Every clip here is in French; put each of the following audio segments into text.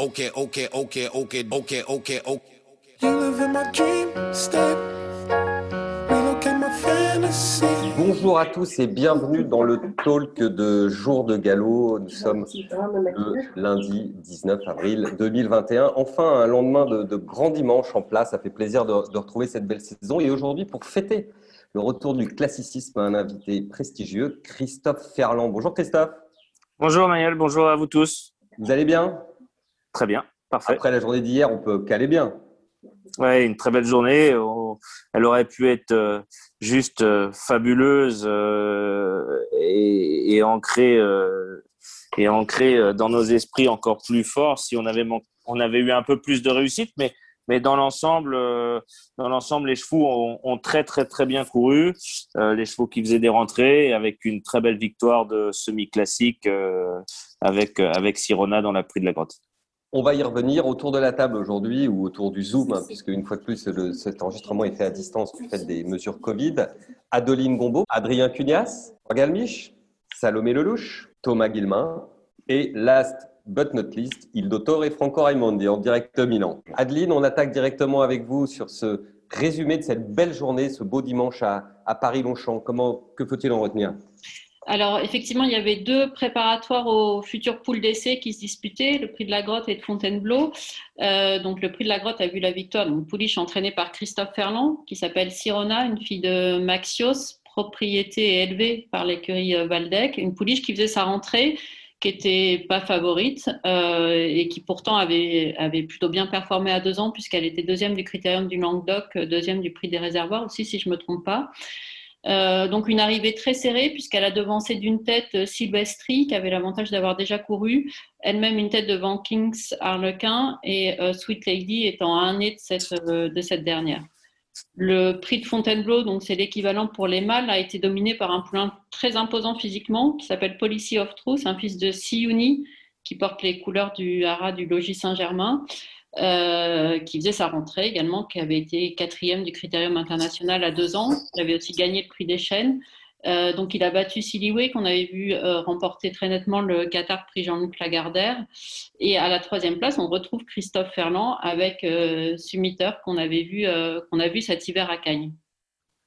Okay, okay, okay, okay, okay, okay, okay. Bonjour à tous et bienvenue dans le talk de Jour de Galop. Nous sommes le lundi 19 avril 2021. Enfin, un lendemain de, grand dimanche en place. Ça fait plaisir de, de retrouver cette belle saison. Et aujourd'hui, pour fêter le retour du classicisme, un invité prestigieux, Christophe Ferland. Bonjour Christophe. Bonjour Manuel, bonjour à vous tous. Vous allez bien? Très bien, parfait. Après la journée d'hier, on peut caler bien. Oui, une très belle journée. Elle aurait pu être euh, juste euh, fabuleuse euh, et, ancrée, et ancrée dans nos esprits encore plus fort si on avait, on avait eu un peu plus de réussite. Mais, mais dans l'ensemble, dans l'ensemble, les chevaux ont, très très très bien couru. les chevaux qui faisaient des rentrées avec une très belle victoire de semi-classique avec avec Sirona dans la prix de la grotte. On va y revenir autour de la table aujourd'hui ou autour du Zoom, hein, puisque une fois de plus, cet enregistrement est fait à distance du fait des mesures Covid. Adeline Gombeau, Adrien Cunias, Galmiche, Salomé Lelouch, Thomas Guilmin et last but not least, Il Dottore et Franco Raimondi en direct Milan. Adeline, on attaque directement avec vous sur ce résumé de cette belle journée, ce beau dimanche à, à Paris-Longchamp. Comment, que faut-il en retenir? Alors, effectivement, il y avait deux préparatoires au futur pool d'essai qui se disputaient, le prix de la grotte et de Fontainebleau. Euh, donc, le prix de la grotte a vu la victoire d'une pouliche entraînée par Christophe Ferland, qui s'appelle Sirona, une fille de Maxios, propriété élevée par l'écurie Valdec. Une pouliche qui faisait sa rentrée, qui était pas favorite euh, et qui pourtant avait, avait plutôt bien performé à deux ans, puisqu'elle était deuxième du critérium du Languedoc, deuxième du prix des réservoirs aussi, si je me trompe pas. Euh, donc une arrivée très serrée puisqu'elle a devancé d'une tête euh, Sylvestri qui avait l'avantage d'avoir déjà couru, elle-même une tête devant Kings Harlequin et euh, Sweet Lady étant un nez de cette, de cette dernière. Le prix de Fontainebleau, donc c'est l'équivalent pour les mâles, a été dominé par un poulain très imposant physiquement qui s'appelle Policy of Truth, un fils de Siouni qui porte les couleurs du haras du logis Saint-Germain. Euh, qui faisait sa rentrée également, qui avait été quatrième du Critérium international à deux ans. Il avait aussi gagné le prix des chaînes. Euh, donc, il a battu Siliway, qu'on avait vu euh, remporter très nettement le Qatar prix Jean-Luc Lagardère. Et à la troisième place, on retrouve Christophe Ferland avec Sumiter, qu'on avait vu, qu'on a vu cet hiver à Cagnes.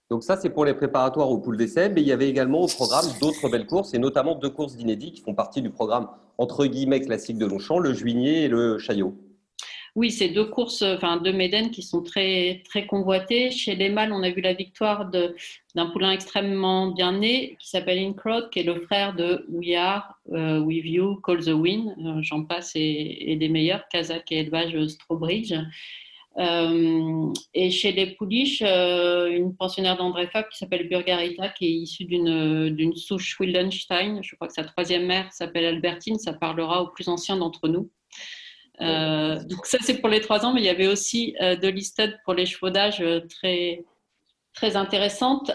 Donc ça, c'est pour les préparatoires au pool d'essai, mais il y avait également au programme d'autres belles courses, et notamment deux courses d'inédits qui font partie du programme entre guillemets classique de Longchamp, le Juigné et le Chaillot. Oui, c'est deux courses, enfin deux médènes qui sont très, très convoitées. Chez les mâles, on a vu la victoire d'un poulain extrêmement bien né qui s'appelle Incrod, qui est le frère de We Are, euh, With You, Call the Wind, euh, j'en passe, et, des meilleurs, Kazakh et élevage Strawbridge. Euh, et chez les pouliches, une pensionnaire d'André Fab qui s'appelle Burgarita, qui est issue d'une souche Wildenstein. Je crois que sa troisième mère s'appelle Albertine. Ça parlera aux plus anciens d'entre nous. Euh, donc ça c'est pour les trois ans, mais il y avait aussi euh, de listed pour les chevaux euh, très très intéressante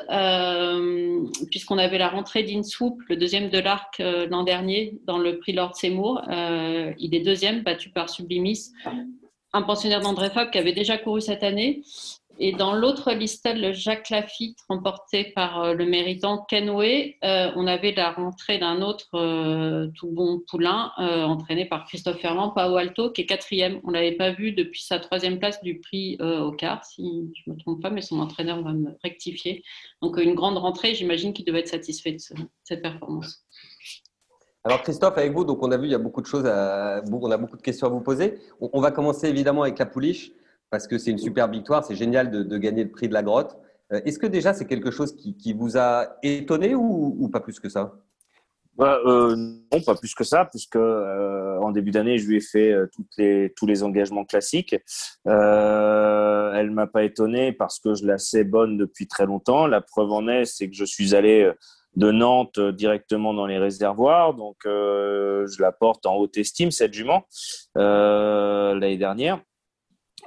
puisqu'on avait la rentrée d'Inswoop, le deuxième de l'arc l'an dernier dans le prix Lord Seymour. il est deuxième, battu par Sublimis, un pensionnaire d'André Fab qui avait déjà couru cette année et dans l'autre listel, le Jacques Lafitte, remporté par euh, le méritant Kenway, euh, on avait la rentrée d'un autre euh, tout bon poulain, entraîné par Christophe Ferland, Pao Alto, qui est quatrième. On ne l'avait pas vu depuis sa troisième place du prix au quart, si je ne me trompe pas, mais son entraîneur va me rectifier. Donc une grande rentrée, j'imagine qu'il devait être satisfait de, cette performance. Alors Christophe, avec vous, donc on a vu, il y a beaucoup de choses, on a beaucoup de questions à vous poser. On, va commencer évidemment avec la pouliche parce que c'est une super victoire, c'est génial de, gagner le prix de la grotte. Euh, est-ce que déjà c'est quelque chose qui, vous a étonné ou, pas plus que ça? Bah, euh, Non, pas plus que ça, puisque euh, en début d'année, je lui ai fait tous les engagements classiques. Elle m'a pas étonné parce que je la sais bonne depuis très longtemps. La preuve en est, c'est que je suis allé de Nantes directement dans les réservoirs, donc je la porte en haute estime cette jument l'année dernière.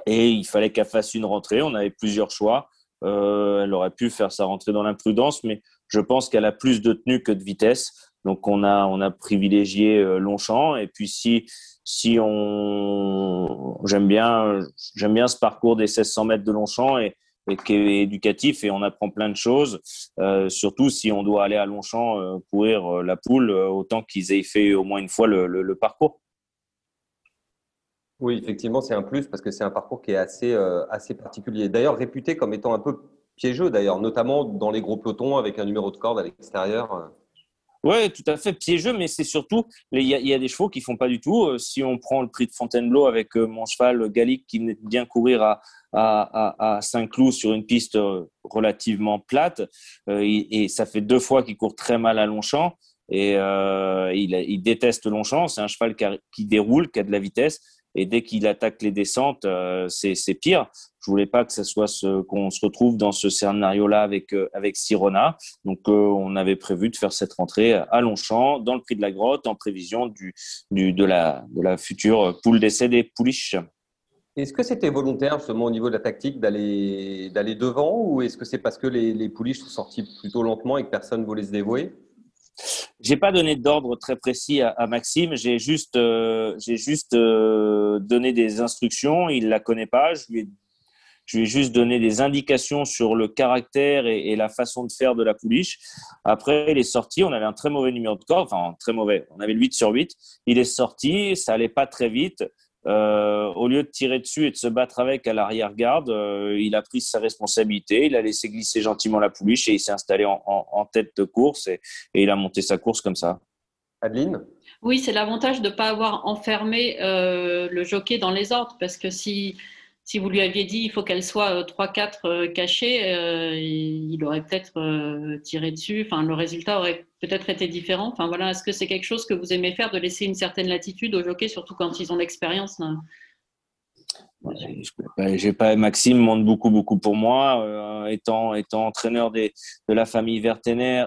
Et il fallait qu'elle fasse une rentrée. On avait plusieurs choix. Euh, elle aurait pu faire sa rentrée dans l'imprudence, mais je pense qu'elle a plus de tenue que de vitesse. Donc on a on a privilégié euh, Longchamp. Et puis si si on j'aime bien j'aime bien ce parcours des 1600 mètres de Longchamp et, et qui est éducatif et on apprend plein de choses. Euh, surtout si on doit aller à Longchamp euh, courir la poule, autant qu'ils aient fait au moins une fois le, le, le parcours. Oui, effectivement, c'est un plus parce que c'est un parcours qui est assez, euh, assez particulier. D'ailleurs, réputé comme étant un peu piégeux, d'ailleurs, notamment dans les gros pelotons avec un numéro de corde à l'extérieur. Oui, tout à fait piégeux, mais c'est surtout, il y, a des chevaux qui font pas du tout. Euh, si on prend le prix de Fontainebleau avec euh, mon cheval Gallic qui venait bien courir à, à, Saint-Cloud sur une piste relativement plate, et, ça fait deux fois qu'il court très mal à Longchamp, et il, déteste Longchamp. C'est un cheval qui déroule, qui a de la vitesse et dès qu'il attaque les descentes, euh, c'est pire. Je voulais pas que ce soit qu'on se retrouve dans ce scénario-là avec euh, avec Sirona. Donc euh, on avait prévu de faire cette rentrée à Longchamp dans le prix de la grotte en prévision du, du de la de la future poule d'essai des pouliches. Est-ce que c'était volontaire justement au niveau de la tactique d'aller d'aller devant ou est-ce que c'est parce que les, les pouliches sont sorties plutôt lentement et que personne voulait se dévouer? J'ai pas donné d'ordre très précis à, Maxime. J'ai juste, euh, j'ai juste euh, donné des instructions. Il la connaît pas. Je lui ai, je lui ai juste donné des indications sur le caractère et, la façon de faire de la pouliche. Après, il est sorti. On avait un très mauvais numéro de corps, enfin très mauvais. On avait le 8 sur 8. Il est sorti. Ça allait pas très vite. Euh, au lieu de tirer dessus et de se battre avec à l'arrière-garde, euh, il a pris sa responsabilité, il a laissé glisser gentiment la pouliche et il s'est installé en, tête de course et, il a monté sa course comme ça. Adeline? Oui, c'est l'avantage de ne pas avoir enfermé euh, le jockey dans les ordres parce que si si vous lui aviez dit il faut qu'elle soit 3-4 euh, euh, cachée, euh, il aurait peut-être tiré dessus. Enfin, le résultat aurait peut-être été différent. Enfin, voilà, est-ce que c'est quelque chose que vous aimez faire de laisser une certaine latitude aux jockeys, surtout quand ils ont l'expérience j'ai pas Maxime monte beaucoup beaucoup pour moi étant étant entraîneur des, de la famille Vertemer,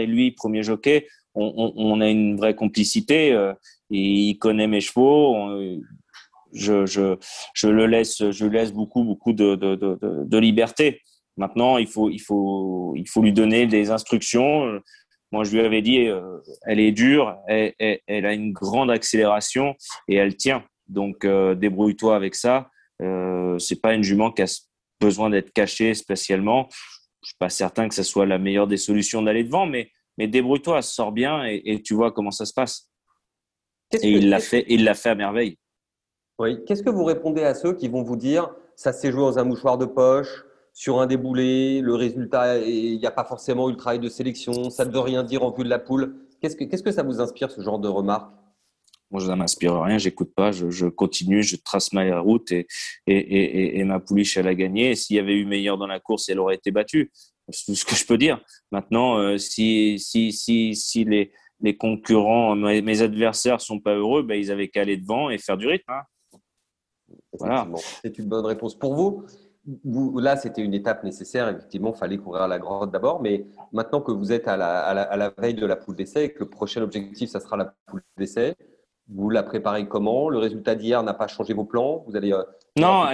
et lui premier jockey on, a une vraie complicité il connaît mes chevaux je, je, je, le laisse, je laisse beaucoup, beaucoup de, de, de, de, liberté. Maintenant, il faut, il, faut, il faut lui donner des instructions. Moi, je lui avais dit, euh, elle est dure, elle, elle, a une grande accélération et elle tient. Donc, euh, débrouille-toi avec ça. Euh, c'est pas une jument qui a besoin d'être cachée spécialement. Je suis pas certain que ce soit la meilleure des solutions d'aller devant, mais, mais débrouille-toi, sors bien et, et, tu vois comment ça se passe. Et il l'a fait, il l'a fait à merveille. Oui. Qu'est-ce que vous répondez à ceux qui vont vous dire ça s'est joué dans un mouchoir de poche, sur un déboulé, le résultat, il n'y a pas forcément eu le travail de sélection, ça ne veut rien dire en vue de la poule Qu'est-ce que, qu'est-ce que ça vous inspire, ce genre de remarques? Moi, ça m'inspire rien, j'écoute pas, je, continue, je trace ma route et, et, et, et ma pouliche, elle a gagné. S'il y avait eu meilleur dans la course, elle aurait été battue. C'est tout ce que je peux dire. Maintenant, euh, si, si, si, si les, les concurrents, mes, adversaires sont pas heureux, ben, ils avaient qu'à aller devant et faire du rythme. Hein. Voilà. C'est une bonne réponse. Pour vous, vous là, c'était une étape nécessaire. Effectivement, il fallait courir à la grotte d'abord. Mais maintenant que vous êtes à la, à la, veille de la poule d'essai et que le prochain objectif, ça sera la poule d'essai, vous la préparez comment? Le résultat d'hier n'a pas changé vos plans? Vous allez euh, Non,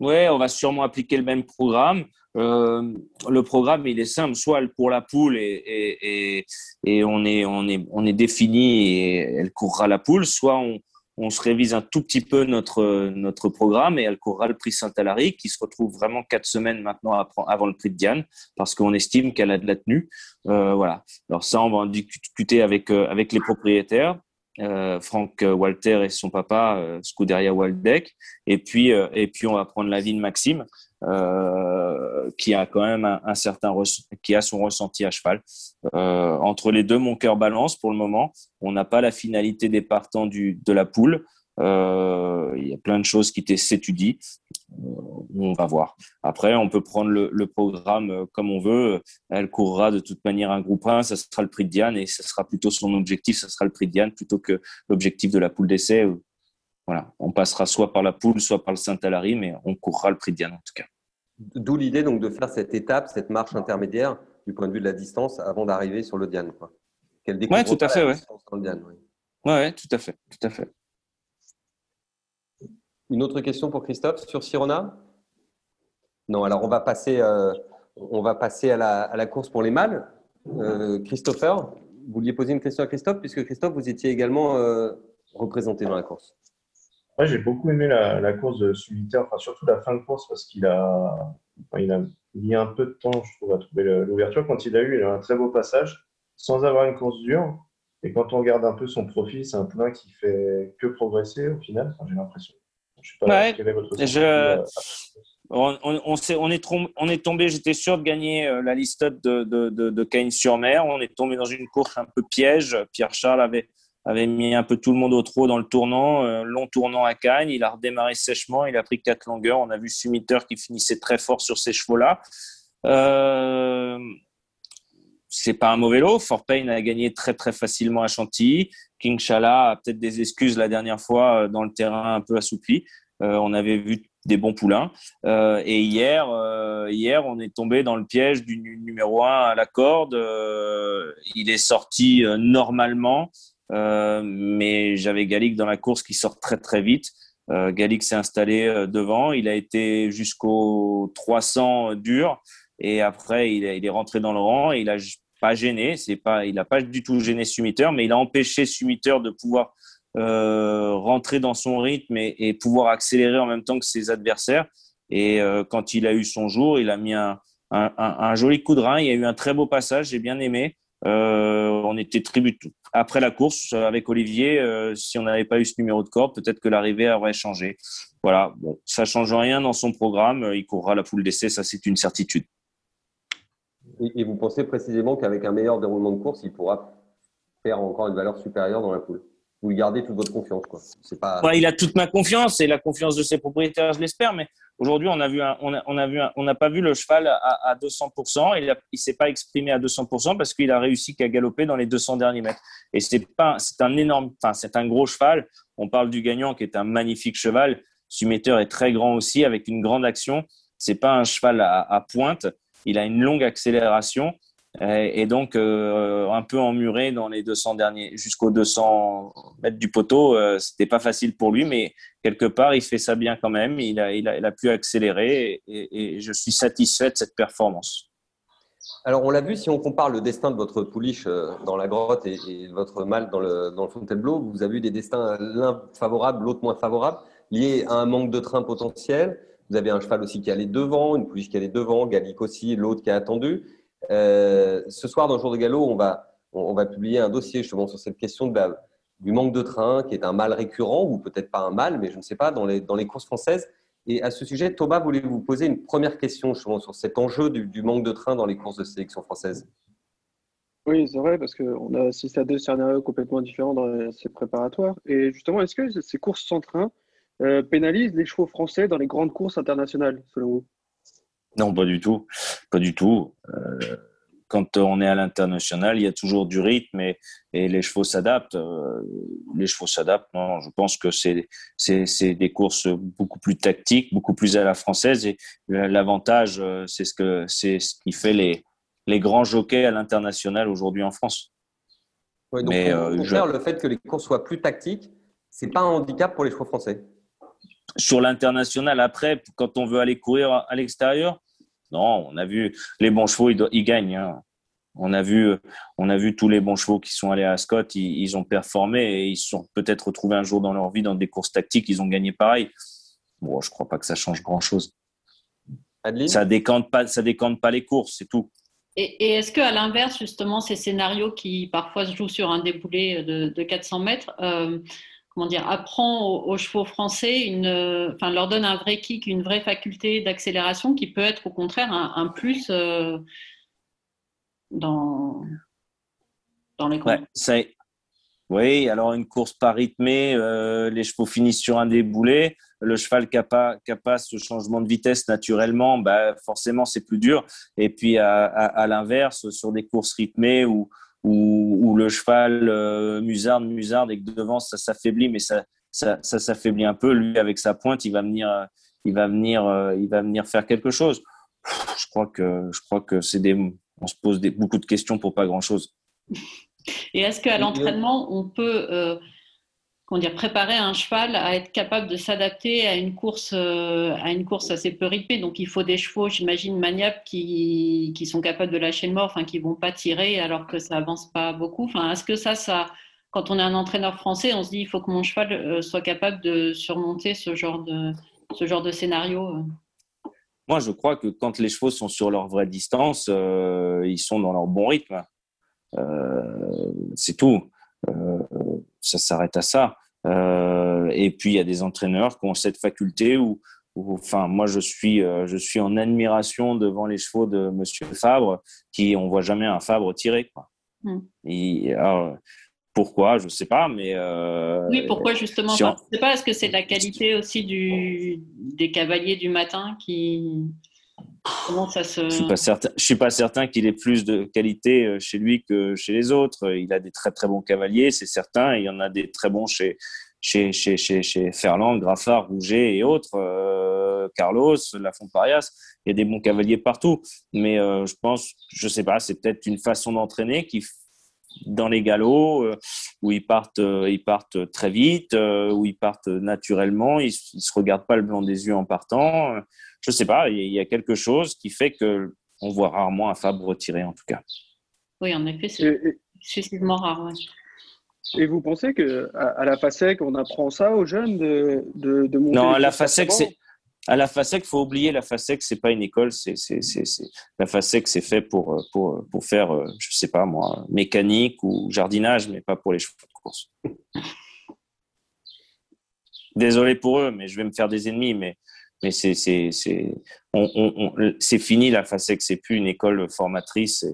ouais, on va sûrement appliquer le même programme. Euh, le programme, il est simple, soit pour la poule et, et, et, et, on, est, on, est, on est défini et elle courra la poule, soit on, on se révise un tout petit peu notre, notre programme et elle courra le prix Saint-Alary qui se retrouve vraiment quatre semaines maintenant avant le prix de Diane parce qu'on estime qu'elle a de la tenue. Euh, voilà. Alors ça, on va en discuter avec, euh, avec les propriétaires. Euh, Franck Walter et son papa euh, Scuderia Waldeck et puis et puis on va prendre l'avis de Maxime euh, qui a quand même un, certain qui a son ressenti à cheval. Euh, entre les deux, mon cœur balance pour le moment. On n'a pas la finalité des partants du, de la poule. Euh, il y a plein de choses qui s'étudient. on va voir. Après, on peut prendre le, le, programme comme on veut. Elle courra de toute manière un groupe 1, ça sera le prix de Diane et ce sera plutôt son objectif, ça sera le prix de Diane plutôt que l'objectif de la poule d'essai voilà, on passera soit par la poule, soit par le Saint-Alary, mais on courra le prix de Diane en tout cas. D'où l'idée donc de faire cette étape, cette marche intermédiaire du point de vue de la distance avant d'arriver sur le Diane. Quoi. Oui, tout à fait. Ouais. ouais, tout à fait, tout à fait. Une autre question pour Christophe sur Sirona? Non, alors on va passer, euh, on va passer à, la, à, la, course pour les mâles. Euh, Christopher, vous vouliez poser une question à Christophe, puisque Christophe, vous étiez également euh, représenté dans la course. Moi, j'ai beaucoup aimé la, course de Solitaire, enfin, surtout la fin de course, parce qu'il a, il a mis un peu de temps, je trouve, à trouver l'ouverture. Quand il a eu il a un très beau passage, sans avoir une course dure. Et quand on regarde un peu son profil, c'est un poulain qui fait que progresser au final, j'ai l'impression. Je sais pas quel est votre je... On, on, on, est on, est tombé, j'étais sûr de gagner la liste de, de, de, de Cagnes-sur-Mer. On est tombé dans une course un peu piège. Pierre-Charles avait avait mis un peu tout le monde au trot dans le tournant, euh, long tournant à Cagnes. Il a redémarré sèchement, il a pris quatre longueurs. On a vu Sumitter qui finissait très fort sur ces chevaux-là. Euh, c'est pas un mauvais lot. Fort Payne a gagné très très facilement à Chantilly. King Chala a peut-être des excuses la dernière fois euh, dans le terrain un peu assoupli. Euh, on avait vu des bons poulains. Euh, et hier, hier, on est tombé dans le piège du numéro 1 à la corde. il est sorti normalement. Euh, mais j'avais Gallic dans la course qui sort très très vite. Euh, Gallic s'est installé euh, devant, il a été jusqu'au 300 dur et après il, est rentré dans le rang et il a pas gêné, c'est pas, il n'a pas du tout gêné Sumitter, mais il a empêché Sumitter de pouvoir rentrer dans son rythme et, pouvoir accélérer en même temps que ses adversaires. Et quand il a eu son jour, il a mis un, un, joli coup de rein. Il y a eu un très beau passage, j'ai bien aimé. on était tribut après la course avec Olivier, euh, si on n'avait pas eu ce numéro de corde, peut-être que l'arrivée aurait changé. Voilà, bon, ça change rien dans son programme. Il courra la poule d'essai, ça c'est une certitude. Et vous pensez précisément qu'avec un meilleur déroulement de course, il pourra faire encore une valeur supérieure dans la poule? Vous lui gardez toute votre confiance. Quoi. Il a toute ma confiance et la confiance de ses propriétaires, je l'espère. Mais aujourd'hui, on a on a, on a n'a pas vu le cheval à, à 200%. Il ne s'est pas exprimé à 200% parce qu'il a réussi qu'à galoper dans les 200 derniers mètres. Et c'est un énorme, enfin, c'est un gros cheval. On parle du gagnant qui est un magnifique cheval. Sumeter est très grand aussi avec une grande action. C'est pas un cheval à pointe. Il a une longue accélération et donc euh, un peu emmuré dans les 200 derniers jusqu'aux 200 mètres du poteau euh, c'était pas facile pour lui mais quelque part il fait ça bien quand même. Il a, il a, il a pu accélérer et, je suis satisfait de cette performance. Alors on l'a vu si on compare le destin de votre pouliche euh, dans la grotte et, et votre mâle dans le, dans le Fontainebleau vous avez eu des destins l'un favorable l'autre moins favorable liés à un manque de train potentiel. Vous avez un cheval aussi qui allait devant une pouliche qui allait devant Gallic aussi l'autre qui a attendu euh, ce soir, dans le jour de galop, on va, on va publier un dossier justement sur cette question du manque de train, qui est un mal récurrent, ou peut-être pas un mal, mais je ne sais pas, dans les, dans les courses françaises. Et à ce sujet, Thomas voulait vous poser une première question justement sur cet enjeu du, manque de train dans les courses de sélection française. Oui, c'est vrai, parce qu'on a assisté à deux scénarios complètement différents dans ces préparatoires. Et justement, est-ce que ces courses sans train euh, pénalisent les chevaux français dans les grandes courses internationales, selon vous? Non, pas du tout. Pas du tout. Euh, quand on est à l'international, il y a toujours du rythme et, les chevaux s'adaptent. Euh, les chevaux s'adaptent. Non, je pense que c'est c'est des courses beaucoup plus tactiques, beaucoup plus à la française. Et l'avantage, euh, c'est ce que c'est ce qui fait les les grands jockeys à l'international aujourd'hui en France. donc Mais au contraire, le fait que les courses soient plus tactiques, c'est pas un handicap pour les chevaux français sur l'international après, quand on veut aller courir à l'extérieur, non, on a vu les bons chevaux, ils, gagnent. Hein. On a vu, on a vu tous les bons chevaux qui sont allés à Scott, ils, ont performé et ils se sont peut-être retrouvés un jour dans leur vie dans des courses tactiques, ils ont gagné pareil. Bon, je crois pas que ça change grand-chose. Ça décante pas, ça décante pas les courses, c'est tout. Et, est-ce qu'à l'inverse, justement, ces scénarios qui parfois se jouent sur un déboulé de, 400 mètres, euh, comment dire, apprend aux, chevaux français, une, enfin, leur donne un vrai kick, une vraie faculté d'accélération qui peut être au contraire un, plus euh, dans, dans les courses. oui, alors une course pas rythmée, euh, les chevaux finissent sur un déboulé. Le cheval qui n'a pas, ce changement de vitesse naturellement, bah, forcément c'est plus dur. Et puis à l'inverse, sur des courses rythmées où, où, le cheval euh, musarde, musarde et que devant ça s'affaiblit, mais ça, ça, ça s'affaiblit un peu. Lui, avec sa pointe, il va venir, euh, il va venir, euh, il va venir faire quelque chose. Je crois que, je crois que c'est des, on se pose des, beaucoup de questions pour pas grand chose. Et est-ce qu'à l'entraînement, on peut préparer un cheval à être capable de s'adapter à une course euh, à une course assez peu rythmée. Donc il faut des chevaux, j'imagine, maniables qui, qui, sont capables de lâcher le mort, enfin qui vont pas tirer alors que ça avance pas beaucoup. Enfin, est-ce que ça, ça, quand on est un entraîneur français, on se dit il faut que mon cheval euh, soit capable de surmonter ce genre de ce genre de scénario. Euh? Moi, je crois que quand les chevaux sont sur leur vraie distance, ils sont dans leur bon rythme. c'est tout. Ça s'arrête à ça. et puis il y a des entraîneurs qui ont cette faculté où, enfin, moi je suis, je suis en admiration devant les chevaux de Monsieur Fabre, qui on voit jamais un Fabre tirer. Quoi. Hmm. Et, pourquoi? Je ne sais pas, mais. oui, pourquoi justement? Je ne sais pas. Est-ce que c'est la qualité aussi du, des cavaliers du matin qui. Je suis pas certain. Je suis pas certain qu'il ait plus de qualité euh, chez lui que chez les autres. Il a des très très bons cavaliers, c'est certain. il y en a des très bons chez chez chez chez, chez Ferland, Graffard, Rouget et autres. Euh, Carlos, Lafont Parias. Il y a des bons cavaliers partout. Mais euh, je pense, je sais pas, c'est peut-être une façon d'entraîner qui dans les galops où ils partent, ils partent très vite, où ils partent naturellement, ils, ne se regardent pas le blanc des yeux en partant je sais pas, il y a quelque chose qui fait que on voit rarement un Fabre retiré en tout cas. Oui, en effet, c'est excessivement rare. Et vous pensez que à, la FASEC, on apprend ça aux jeunes de, de, de monter Non, à la FASEC, c'est à la FASEC, faut oublier la FASEC, c'est pas une école, c'est la FASEC, c'est fait pour, pour, pour faire, je sais pas moi, mécanique ou jardinage, mais pas pour les chevaux de course. Désolé pour eux, mais je vais me faire des ennemis, mais mais c'est fini la FASEC, c'est plus une école formatrice.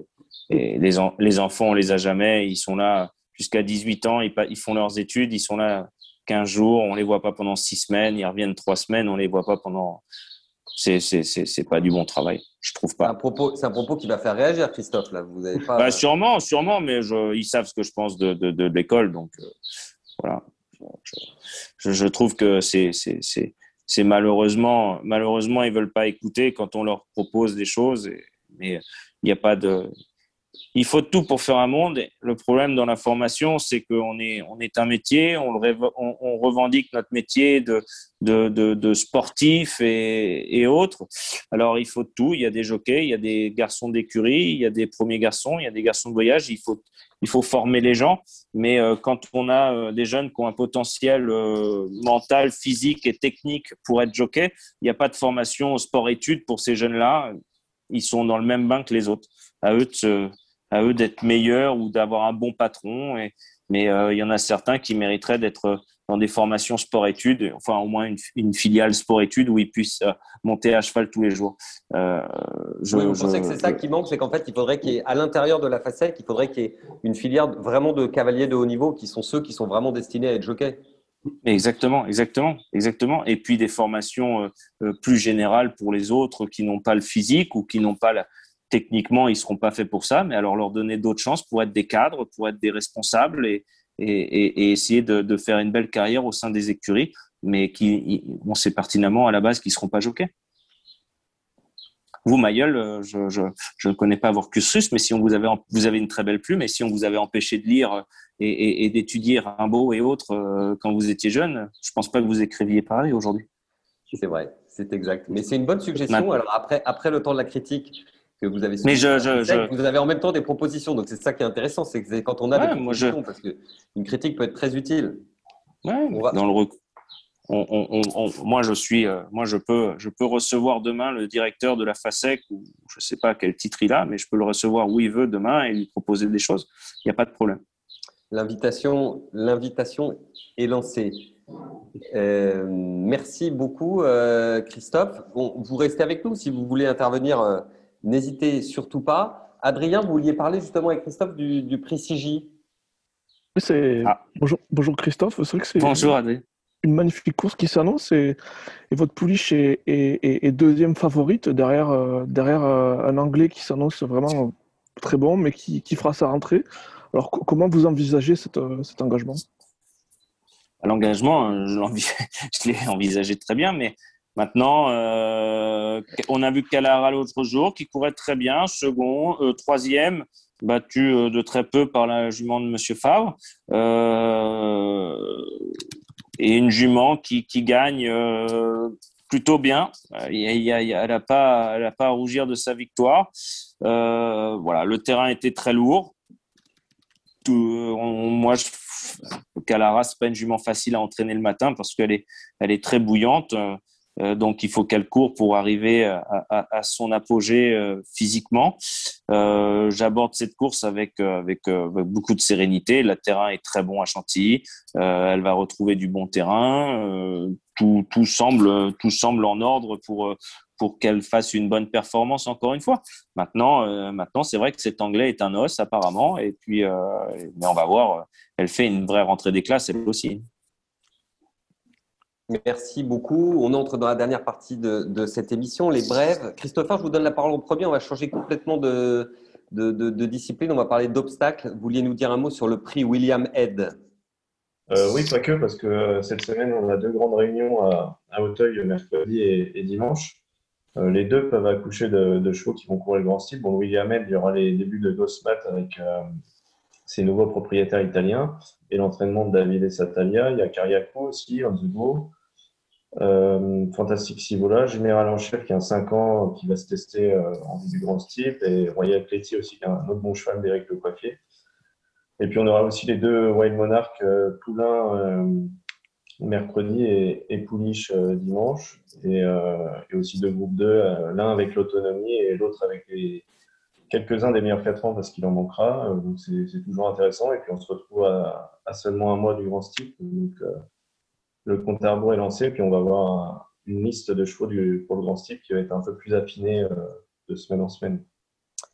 Les, les enfants, on les a jamais. Ils sont là jusqu'à 18 ans, ils, ils font leurs études, ils sont là 15 jours, on les voit pas pendant 6 semaines, ils reviennent 3 semaines, on les voit pas pendant. C'est c'est pas du bon travail, je trouve pas. C'est un propos, c'est un propos qui va faire réagir, Christophe. Là, vous avez pas. Bah, sûrement, sûrement, mais je, ils savent ce que je pense de, de, de l'école, donc euh, voilà. Je, je, trouve que c'est c'est c'est malheureusement, malheureusement, ils veulent pas écouter quand on leur propose des choses. mais il n'y a pas de, il faut tout pour faire un monde. Le problème dans la formation, c'est qu'on est, on est un métier, on, revendique notre métier de, de, de, sportif et, et, autres. Alors, il faut tout. Il y a des jockeys, il y a des garçons d'écurie, il y a des premiers garçons, il y a des garçons de voyage. Il faut, il faut former les gens. Mais euh, quand on a euh, des jeunes qui ont un potentiel euh, mental, physique et technique pour être jockey, il n'y a pas de formation sport-études pour ces jeunes-là. Ils sont dans le même bain que les autres. À eux de à eux d'être meilleurs ou d'avoir un bon patron. Et, mais il y en a certains qui mériteraient d'être dans des formations sport-études, enfin au moins une, filiale sport-études où ils puissent euh, monter à cheval tous les jours. Euh, je, oui, vous pensez que c'est ça qui manque, c'est qu'en fait, il faudrait qu'il y ait, à l'intérieur de la FACEC, il faudrait qu'il y ait une filière vraiment de cavaliers de haut niveau qui sont ceux qui sont vraiment destinés à être jockeys. Exactement, exactement, exactement. Et puis des formations euh, plus générales pour les autres qui n'ont pas le physique ou qui n'ont pas la, techniquement, ils seront pas faits pour ça, mais alors leur donner d'autres chances pour être des cadres, pour être des responsables et, et, essayer de, faire une belle carrière au sein des écuries, mais qui, on sait pertinemment à la base qu'ils ne seront pas jockeys. Vous, Mayol, euh, je, ne connais pas votre cursus, mais si on vous avez, vous avez une très belle plume, et si on vous avait empêché de lire et, d'étudier Rimbaud et autres euh, quand vous étiez jeune, je ne pense pas que vous écriviez pareil aujourd'hui. C'est vrai, c'est exact. Mais c'est une bonne suggestion. Alors après, après le temps de la critique, que vous avez Mais je, vous avez en même temps des propositions. Donc c'est ça qui est intéressant, c'est que quand on a des propositions, parce qu'une critique peut être très utile. Dans le moi je suis, euh, moi je peux, je peux recevoir demain le directeur de la FASEC ou je sais pas quel titre il a, mais je peux le recevoir où il veut demain et lui proposer des choses. Il n'y a pas de problème. L'invitation, l'invitation est lancée. Euh, merci beaucoup, euh, Christophe. Bon, vous restez avec nous si vous voulez intervenir N'hésitez surtout pas. Adrien, vous vouliez parler justement avec Christophe du, du prix CJ. Oui, ah. bonjour, bonjour Christophe. C'est vrai que c'est bonjour, Adrien. une magnifique course qui s'annonce et, votre pouliche est, deuxième favorite derrière, euh, derrière euh, un Anglais qui s'annonce vraiment très bon mais qui, fera sa rentrée. Alors comment vous envisagez euh, cet engagement? L'engagement, je l'ai envisagé très bien, mais Maintenant, euh, on a vu Calara l'autre jour qui courait très bien, second, euh, troisième, battu euh, de très peu par la jument de Monsieur Favre. et une jument qui, gagne plutôt bien. elle n'a pas, pas à rougir de sa victoire. voilà, le terrain était très lourd. moi, Calara, c'est pas une jument facile à entraîner le matin parce qu'elle est, elle est très bouillante. Euh, donc, il faut qu'elle court pour arriver à, son apogée euh, physiquement. Euh, j'aborde cette course avec, avec, beaucoup de sérénité. Le terrain est très bon à Chantilly. elle va retrouver du bon terrain. Tout, tout, semble, tout semble en ordre pour, pour qu'elle fasse une bonne performance encore une fois. Maintenant, maintenant c'est vrai que cet anglais est un os apparemment. Et puis, mais on va voir. Elle fait une vraie rentrée des classes, elle aussi. Merci beaucoup. On entre dans la dernière partie de, cette émission, les brèves. Christopher, je vous donne la parole en premier. On va changer complètement de, de discipline. On va parler d'obstacles. Vous vouliez nous dire un mot sur le prix William Head? Euh, Oui, pas que, parce que euh, cette semaine, on a deux grandes réunions à, à Auteuil, mercredi et, dimanche. Euh, les deux peuvent accoucher de, chevaux qui vont courir le grand style. Bon, William Head, il y aura les débuts de Ghostmat avec ses nouveaux propriétaires italiens et l'entraînement de Davide Satalia. Il y a Cariaco aussi, on. Euh, Fantastique Sivola, Général en chef qui a 5 ans, qui va se tester euh, en début grand style, et Royal Cléty aussi qui a un autre bon cheval d'Éric Le Coiffier. Et puis on aura aussi les deux Wild Monarch, euh, Poulain euh, mercredi et, Pouliche dimanche, et, et, aussi deux groupes 2, l'un avec l'autonomie et l'autre avec les, quelques-uns des meilleurs 4 ans parce qu'il en manquera. donc c'est toujours intéressant, et puis on se retrouve à, à, seulement un mois du grand style. Donc, le compte à rebours est lancé, puis on va avoir une liste de chevaux du, pour le grand style qui va être un peu plus affinée euh, de semaine en semaine.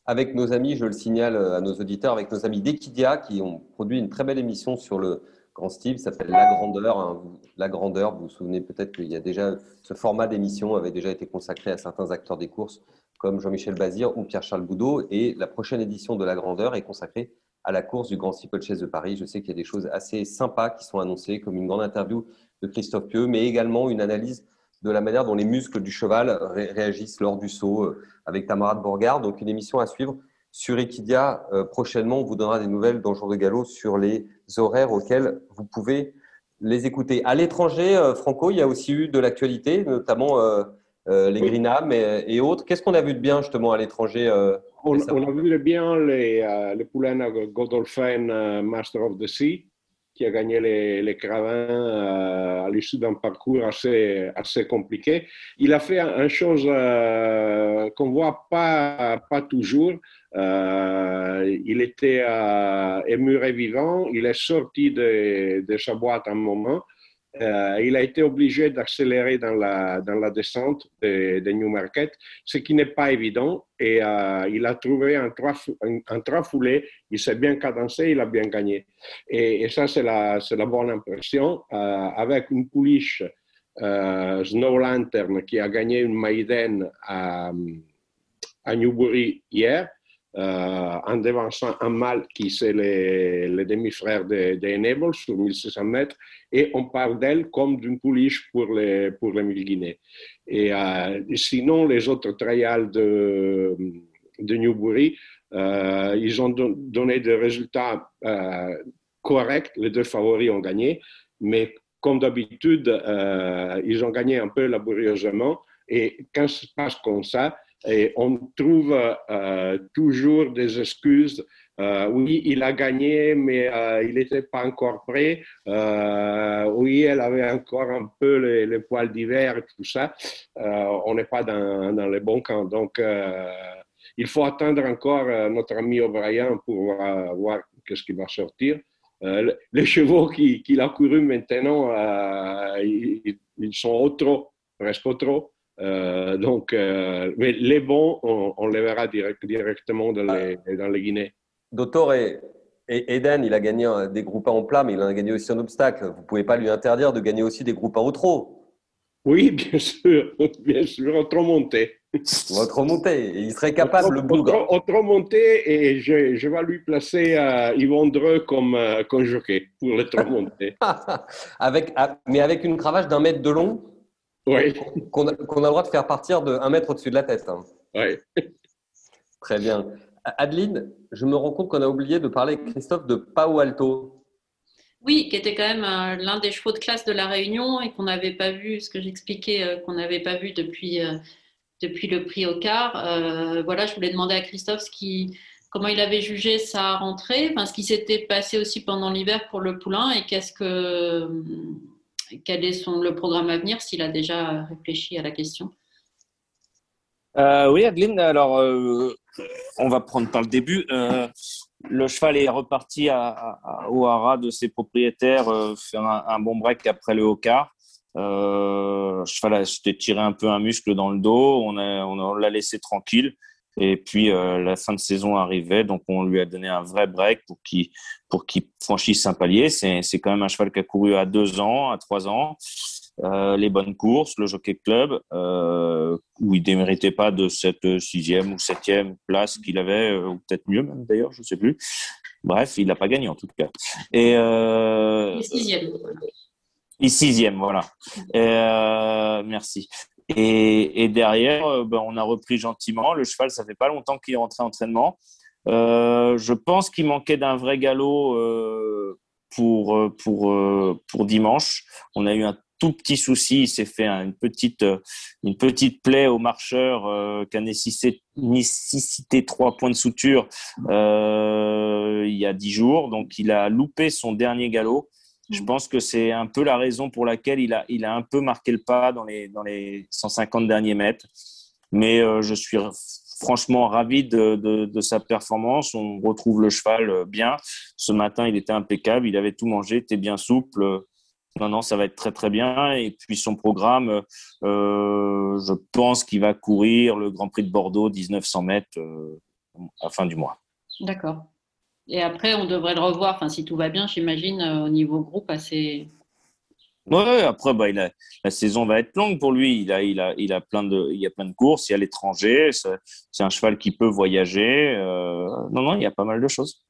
Avec nos amis, je le signale à nos auditeurs, avec nos amis d'Equidia qui ont produit une très belle émission sur le grand style, ça s'appelle La Grandeur. Hein. La Grandeur, vous vous souvenez peut-être qu'il y a déjà, ce format d'émission avait déjà été consacré à certains acteurs des courses comme Jean-Michel Bazir ou Pierre-Charles Boudot. Et la prochaine édition de La Grandeur est consacrée à la course du Grand Steeplechase de Paris. Je sais qu'il y a des choses assez sympas qui sont annoncées, comme une grande interview de Christophe Pieux, mais également une analyse de la manière dont les muscles du cheval réagissent lors du saut euh, avec Tamara de Bourgard. Donc une émission à suivre sur Equidia. Euh, prochainement, on vous donnera des nouvelles dans Jour de Galop sur les horaires auxquels vous pouvez les écouter. À l'étranger, euh, Franco, il y a aussi eu de l'actualité, notamment les Greenham et, autres. Qu'est-ce qu'on a vu de bien justement à l'étranger on, a vu de bien les, les poulains Godolphin Master of the Sea qui a gagné les, les Cravins euh, à l'issue d'un parcours assez, assez compliqué. Il a fait une chose euh, qu'on ne voit pas, pas toujours. Euh, il était émuré vivant, il est sorti de, de sa boîte un moment euh, il a été obligé d'accélérer dans la, descente de, de Newmarket, ce qui n'est pas évident. Et euh, il a trouvé un trois, un, un foulé, il s'est bien cadencé, il a bien gagné. Et, ça, c'est la, bonne impression. Euh, avec une pouliche Snow Lantern qui a gagné une Maiden à, Newbury hier, en devançant un mâle qui c'est le, demi-frère de, de sur 1600 mètres, et on parle d'elle comme d'une pouliche pour les, pour les mille Et euh, sinon, les autres trials de, de Newbury, euh, ils ont donné des résultats corrects, les deux favoris ont gagné, mais comme d'habitude, ils ont gagné un peu laborieusement, et quand ça se passe comme ça, et on trouve euh, toujours des excuses. Euh, oui, il a gagné, mais euh, il n'était pas encore prêt. oui, elle avait encore un peu les, poils d'hiver et tout ça. on n'est pas dans, dans, les bons camps. Donc, il faut attendre encore notre ami O'Brien pour voir qu'est-ce qui va sortir. les chevaux qu'il qui a couru maintenant, ils, ils, sont trop, presque trop. Euh, donc, euh, mais les bons, on, les verra direct, directement dans les, dans les Guinées. Docteur et, Eden, il a gagné des groupes en plat, mais il en a gagné aussi en obstacle. Vous ne pouvez pas lui interdire de gagner aussi des groupes en trot. Oui, bien sûr, bien sûr, en trop monté. En trop monté, il serait capable, le bougre. En trop monté, et je, je, vais lui placer à Yvon Dreux comme, euh, comme jockey pour le trop monté. avec, mais avec une cravache d'un mètre de long oui. Qu'on a, le droit de faire partir de 1 mètre au-dessus de la tête. Hein. Oui. Très bien. Adeline, je me rends compte qu'on a oublié de parler avec Christophe de Pau Alto. Oui, qui était quand même euh, l'un des chevaux de classe de la Réunion et qu'on n'avait pas vu, ce que j'expliquais, euh, qu'on n'avait pas vu depuis, euh, depuis le prix au quart. voilà, je voulais demander à Christophe ce qui, comment il avait jugé sa rentrée, enfin, ce qui s'était passé aussi pendant l'hiver pour le poulain et qu'est-ce que quel est son, le programme à venir, s'il a déjà réfléchi à la question? Euh, Oui, Adeline, alors on va prendre par le début. le cheval est reparti à, au haras de ses propriétaires, faire un, bon break après le quart. Euh, cheval s'était tiré un peu un muscle dans le dos, on, on l'a laissé tranquille. Et puis euh, la fin de saison arrivait, donc on lui a donné un vrai break pour qu'il pour qu'il franchisse un palier. C'est c'est quand même un cheval qui a couru à deux ans, à trois ans, euh, les bonnes courses, le Jockey Club, euh, où il déméritait pas de cette sixième ou septième place qu'il avait, ou peut-être mieux même d'ailleurs, je sais plus. Bref, il n'a pas gagné en tout cas. Et euh, sixième. Et sixième, voilà. Euh, merci. Et, et derrière, euh, ben, on a repris gentiment. Le cheval, ça fait pas longtemps qu'il est rentré en entraînement. Euh, je pense qu'il manquait d'un vrai galop euh, pour, euh, pour, euh, pour dimanche. On a eu un tout petit souci. Il s'est fait une petite, une petite plaie au marcheur qui a nécessité, nécessité trois points de suture il y a dix jours. Donc, il a loupé son dernier galop. Je mm. pense que c'est un peu la raison pour laquelle il a, il a un peu marqué le pas dans les, dans les 150 derniers mètres. Mais euh, je suis franchement ravi de, de, de, sa performance. On retrouve le cheval euh, bien. Ce matin, il était impeccable. Il avait tout mangé, était bien souple. Non, non, ça va être très très bien. Et puis son programme, euh, je pense qu'il va courir le Grand Prix de Bordeaux, 1900 mètres, euh, à fin du mois. D'accord. Et après, on devrait le revoir, enfin, si tout va bien, j'imagine, euh, au niveau groupe, assez. Ouais, après, bah, il a, la saison va être longue pour lui. Il a, il a, il a plein de, il y a plein de courses. Il y a l'étranger. C'est un cheval qui peut voyager. Euh, non, non, il y a pas mal de choses.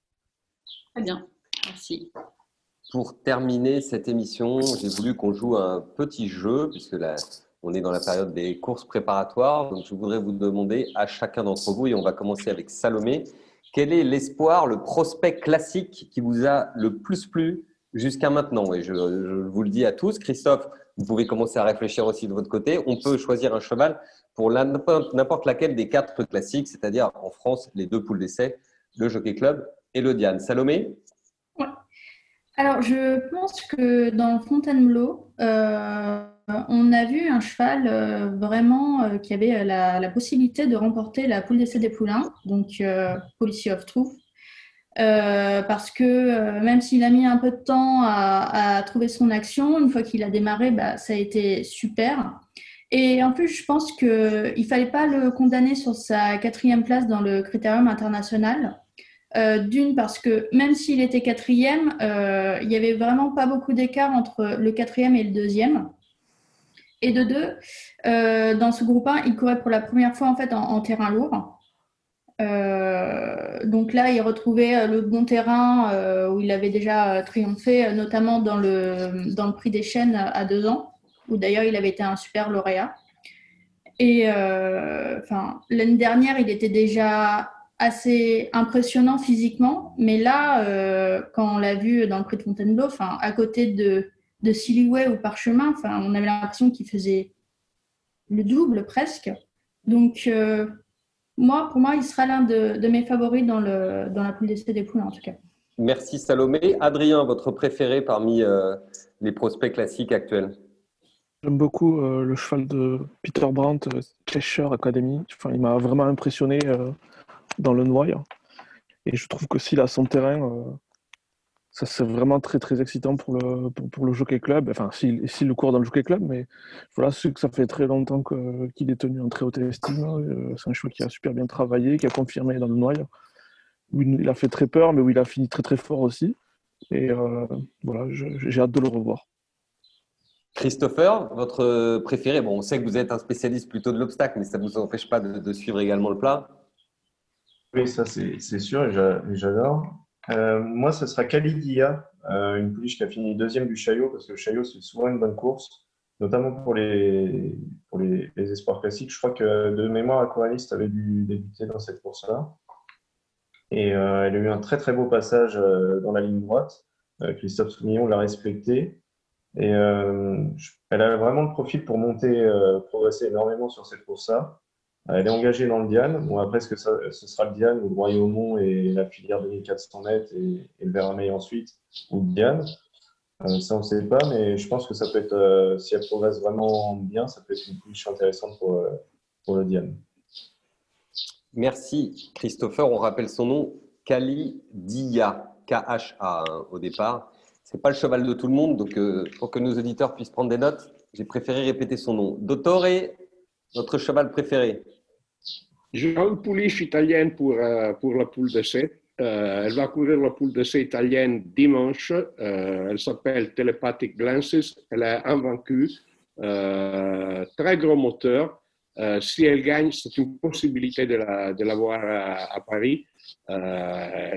Très bien. Merci. Pour terminer cette émission, j'ai voulu qu'on joue un petit jeu, puisque là, on est dans la période des courses préparatoires. Donc, je voudrais vous demander à chacun d'entre vous, et on va commencer avec Salomé, quel est l'espoir, le prospect classique qui vous a le plus plu jusqu'à maintenant? Et je, vous le dis à tous, Christophe, vous pouvez commencer à réfléchir aussi de votre côté. On peut choisir un cheval pour n'importe laquelle des quatre classiques, c'est-à-dire en France, les deux poules d'essai, le Jockey Club et le Diane. Salomé? Alors, je pense que dans Fontainebleau, euh, on a vu un cheval euh, vraiment euh, qui avait la, la, possibilité de remporter la poule d'essai des poulains, donc Policy of Truth. parce que même s'il a mis un peu de temps à, trouver son action, une fois qu'il a démarré, bah, ça a été super. Et en plus, je pense qu'il ne fallait pas le condamner sur sa quatrième place dans le critérium international. Euh, D'une, parce que même s'il était quatrième, euh, il n'y avait vraiment pas beaucoup d'écart entre le quatrième et le deuxième. Et de deux, euh, dans ce groupe 1, il courait pour la première fois en, fait, en, terrain lourd. Euh, donc là, il retrouvait le bon terrain euh, où il avait déjà triomphé, notamment dans le, dans le prix des chaînes à deux ans, où d'ailleurs il avait été un super lauréat. Et enfin, l'année dernière, il était déjà assez impressionnant physiquement, mais là, euh, quand on l'a vu dans le prix de Fontainebleau, à côté de, de Silhouette ou Parchemin, enfin, on avait l'impression qu'il faisait le double presque. Donc, euh, moi, pour moi, il sera l'un de, de, mes favoris dans, le, dans la poule d'essai des poules, en tout cas. Merci Salomé. Adrien, votre préféré parmi euh, les prospects classiques actuels? J'aime beaucoup euh, le cheval de Peter Brandt, Cheshire Academy. Enfin, il m'a vraiment impressionné euh, dans le noyau. Et je trouve que s'il a son terrain, euh, ça c'est vraiment très très excitant pour le, pour, pour le Jockey Club. Enfin, s'il si le court dans le Jockey Club, mais voilà, c'est que ça fait très longtemps qu'il est tenu en très haute estime. Euh, c'est un cheval qui a super bien travaillé, qui a confirmé dans le noyau. Où il a fait très peur, mais où il a fini très très fort aussi. Et euh, voilà, j'ai hâte de le revoir. Christopher, votre préféré, bon, on sait que vous êtes un spécialiste plutôt de l'obstacle, mais ça ne vous empêche pas de, de suivre également le plat? Oui, ça c'est sûr et j'adore. Euh, moi, ce sera Kalidia, euh, une pouliche qui a fini deuxième du Chaillot, parce que le Chaillot, c'est souvent une bonne course, notamment pour les, pour les, espoirs classiques. Je crois que de mémoire, Aquaralist avait dû débuter dans cette course-là. Et euh, elle a eu un très très beau passage euh, dans la ligne droite. Christophe Soumillon l'a respecté. Et elle a vraiment le profil pour monter, progresser énormément sur cette course-là. Elle est engagée dans le Diane. Bon, après, ce, que ce sera le Diane ou le Royaumont et la filière de 1400 mètres et, le Vermeil ensuite, ou le Diane? Euh, ça, on ne sait pas, mais je pense que ça peut être, euh, si elle progresse vraiment bien, ça peut être une pouliche intéressante pour, euh, pour le Diane. Merci Christopher. On rappelle son nom, Kali Dia, K-H-A hein, au départ. C'est pas le cheval de tout le monde, donc pour que nos auditeurs puissent prendre des notes, j'ai préféré répéter son nom. Dottore, notre cheval préféré J'ai une pouliche italienne pour, pour la poule de 7. Euh, elle va courir la poule d'essai italienne dimanche. Euh, elle s'appelle Telepathic Glances. Elle est invaincue. Très gros moteur. si elle gagne, c'est une possibilité de la, de voir à, Paris.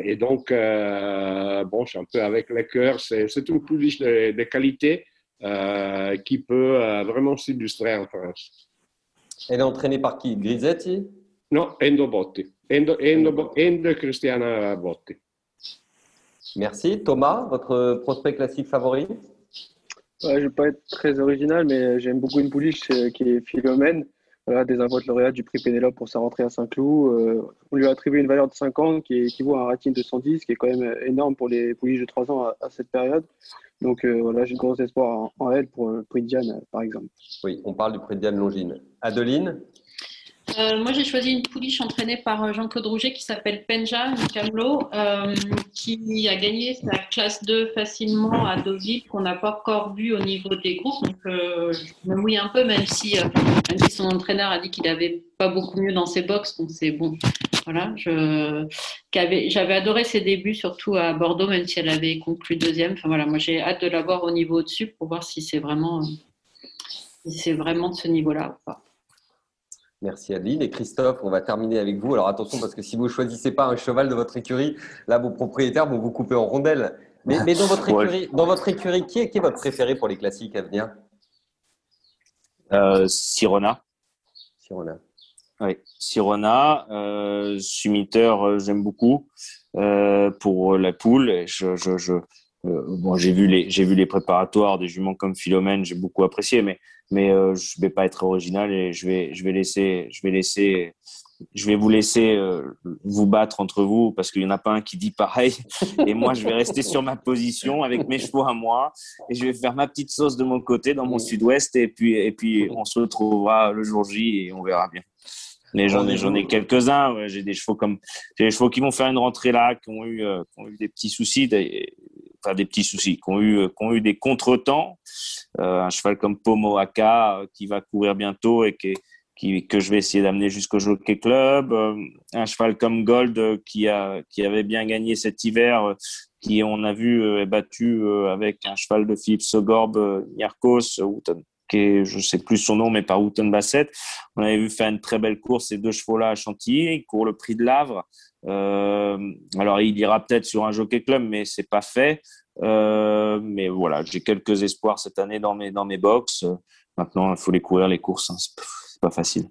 et donc, bon, c'est un peu avec le cœur. C'est une pouliche de, de qualité qui peut vraiment s'illustrer en France. Elle est entraînée par qui? Grisetti? Non, Endo Botti. Endo, Endo, Endo Christiana Botti. Merci. Thomas, votre prospect classique favori? Je ne vais pas être très original, mais j'aime beaucoup une pouliche qui est Philomène. Voilà, des invotes lauréats du prix Pénélope pour sa rentrée à Saint-Cloud. Euh, on lui a attribué une valeur de 50 qui équivaut à un rating de 110, qui est quand même énorme pour les pouliches de 3 ans à, cette période. Donc euh, voilà, j'ai de gros espoir en, elle pour le prix de Diane, par exemple. Oui, on parle du prix de Diane Longine. Adeline? Euh, moi, j'ai choisi une pouliche entraînée par euh, Jean-Claude Rouget qui s'appelle Penja, une camelot, euh, qui a gagné sa classe 2 facilement à Deauville, qu'on n'a pas encore vu au niveau des groupes. Donc, je me mouille un peu, même si, même si son entraîneur a dit qu'il n'avait pas beaucoup mieux dans ses box. Donc, c'est bon. Voilà. J'avais adoré ses débuts, surtout à Bordeaux, même si elle avait conclu deuxième. Enfin, voilà, moi, j'ai hâte de la voir au niveau au-dessus pour voir si c'est vraiment de ce niveau-là ou pas. Merci Adeline. Et Christophe, on va terminer avec vous. Alors attention, parce que si vous ne choisissez pas un cheval de votre écurie, là, vos propriétaires vont vous couper en rondelles. Mais, dans, votre écurie, dans votre écurie, qui est, qui est votre préféré pour les classiques à venir? Euh, Sirona. Sirona. Oui, Sirona. Euh, Sumiteur, euh, j'aime beaucoup euh, pour la poule. Je, je, je bon, j'ai vu les j'ai vu les préparatoires des juments comme Philomène, j'ai beaucoup apprécié, mais mais euh, je vais pas être original et je vais je vais laisser je vais laisser je vais vous laisser euh, vous battre entre vous parce qu'il y en a pas un qui dit pareil et moi je vais rester sur ma position avec mes chevaux à moi et je vais faire ma petite sauce de mon côté dans mon sud-ouest et puis et puis on se retrouvera le jour J et on verra bien. Mais j'en ai, j'en ai quelques-uns. J'ai des chevaux comme, j'ai des chevaux qui vont faire une rentrée là, qui ont eu, euh, qui ont eu des petits soucis, enfin des petits soucis, qui ont eu, ont eu des contretemps. Euh, un cheval comme Pomoaka euh, qui va courir bientôt et qui, que je vais essayer d'amener jusqu'au Jockey Club. Euh, un cheval comme Gold qui a, qui avait bien gagné cet hiver, qui on a vu est battu avec un cheval de Philippe Sogorb, Nyarkos, qui je sais plus son nom, mais par Houghton Bassett. On avait vu faire une très belle course, ces deux chevaux-là à Chantilly. Il court le prix de Lavre. Euh, alors, il ira peut-être sur un jockey club, mais c'est pas fait. Euh, mais voilà, j'ai quelques espoirs cette année dans mes, dans mes box. Maintenant, il faut les courir, les courses. Hein. C'est pas facile.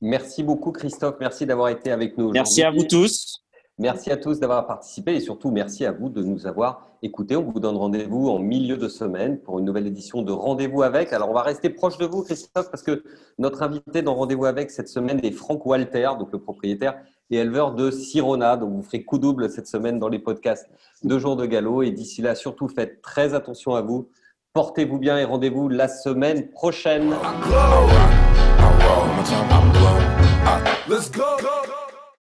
Merci beaucoup, Christophe. Merci d'avoir été avec nous. Merci à vous tous. Merci à tous d'avoir participé et surtout merci à vous de nous avoir écoutés. On vous donne rendez-vous en milieu de semaine pour une nouvelle édition de Rendez-vous avec. Alors on va rester proche de vous, Christophe, parce que notre invité dans Rendez-vous avec cette semaine est Franck Walter, donc le propriétaire et éleveur de Sirona. Donc vous ferez coup double cette semaine dans les podcasts de Jour de Galop. Et d'ici là, surtout faites très attention à vous. Portez-vous bien et rendez-vous la semaine prochaine. Let's go.